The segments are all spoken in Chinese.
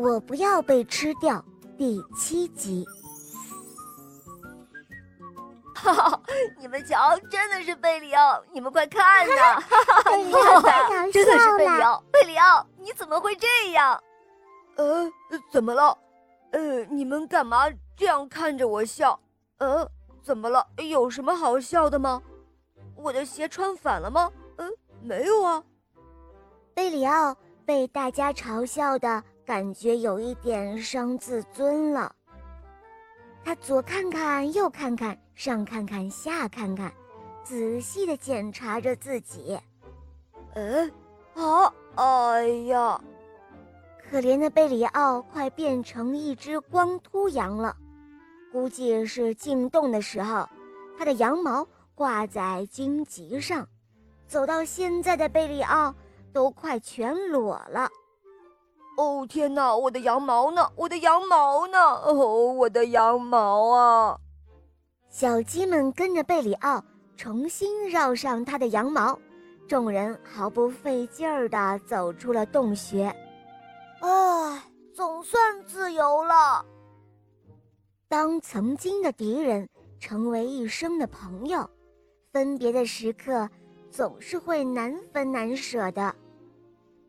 我不要被吃掉。第七集。哈哈，你们瞧，真的是贝里奥！你们快看呐！哈哈，贝里奥太搞真的是贝里奥。！贝里奥，你怎么会这样？呃，怎么了？呃，你们干嘛这样看着我笑？呃，怎么了？有什么好笑的吗？我的鞋穿反了吗？嗯、没有啊。贝里奥被大家嘲笑的感觉有一点伤自尊了。他左看看，右看看，上看看，下看看，仔细的检查着自己。哎，啊，哎呀，可怜的贝里奥快变成一只光秃羊了，估计是进洞的时候，他的羊毛挂在荆棘上，走到现在的贝里奥都快全裸了。哦天哪，我的羊毛呢？我的羊毛呢？哦，我的羊毛啊！小鸡们跟着贝里奥重新绕上他的羊毛，众人毫不费劲儿地走出了洞穴。唉，总算自由了。当曾经的敌人成为一生的朋友，分别的时刻总是会难分难舍的。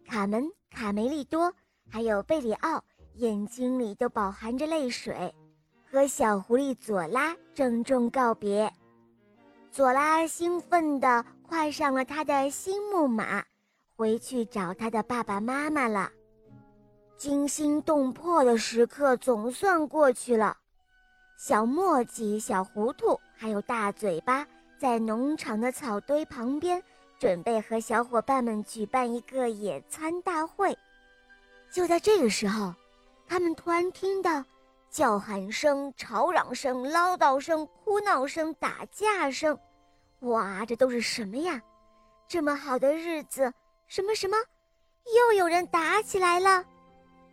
卡门、卡梅利多还有贝里奥眼睛里都饱含着泪水，和小狐狸佐拉郑重告别。佐拉兴奋地快上了他的新木马，回去找他的爸爸妈妈了。惊心动魄的时刻总算过去了。小墨迹、小糊涂还有大嘴巴在农场的草堆旁边，准备和小伙伴们举办一个野餐大会。就在这个时候，他们突然听到叫喊声、吵嚷声、唠叨声、哭闹声、打架声。哇，这都是什么呀？这么好的日子，什么什么，又有人打起来了！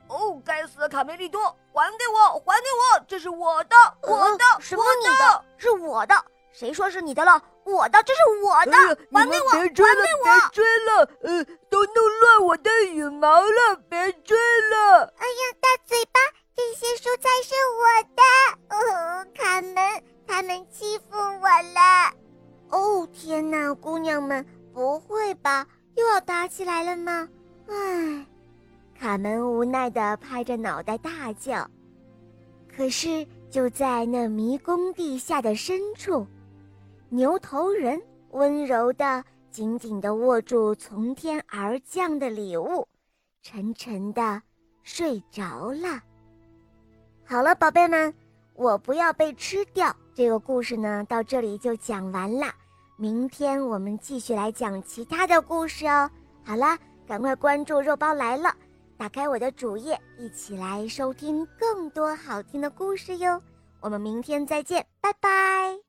哦，该死的卡梅利多，还给我，还给我！这是我的，我的，呃什么我你的？是我的？谁说是你的了？我的，这是我的，哎还给我，别追了，还给我！别追了！呃，都弄乱我的羽毛了，别追了！哎呀，大嘴巴，这些蔬菜是我的。哦，卡门，他们欺负我了。哦，天哪，姑娘们，不会吧？又要打起来了吗？唉，卡门无奈地拍着脑袋大叫。可是就在那迷宫地下的深处，牛头人温柔地、紧紧地握住从天而降的礼物，沉沉地睡着了。好了，宝贝们，我不要被吃掉。这个故事呢，到这里就讲完了。明天我们继续来讲其他的故事哦。好啦，赶快关注“肉包来了”，打开我的主页，一起来收听更多好听的故事哟。我们明天再见，拜拜。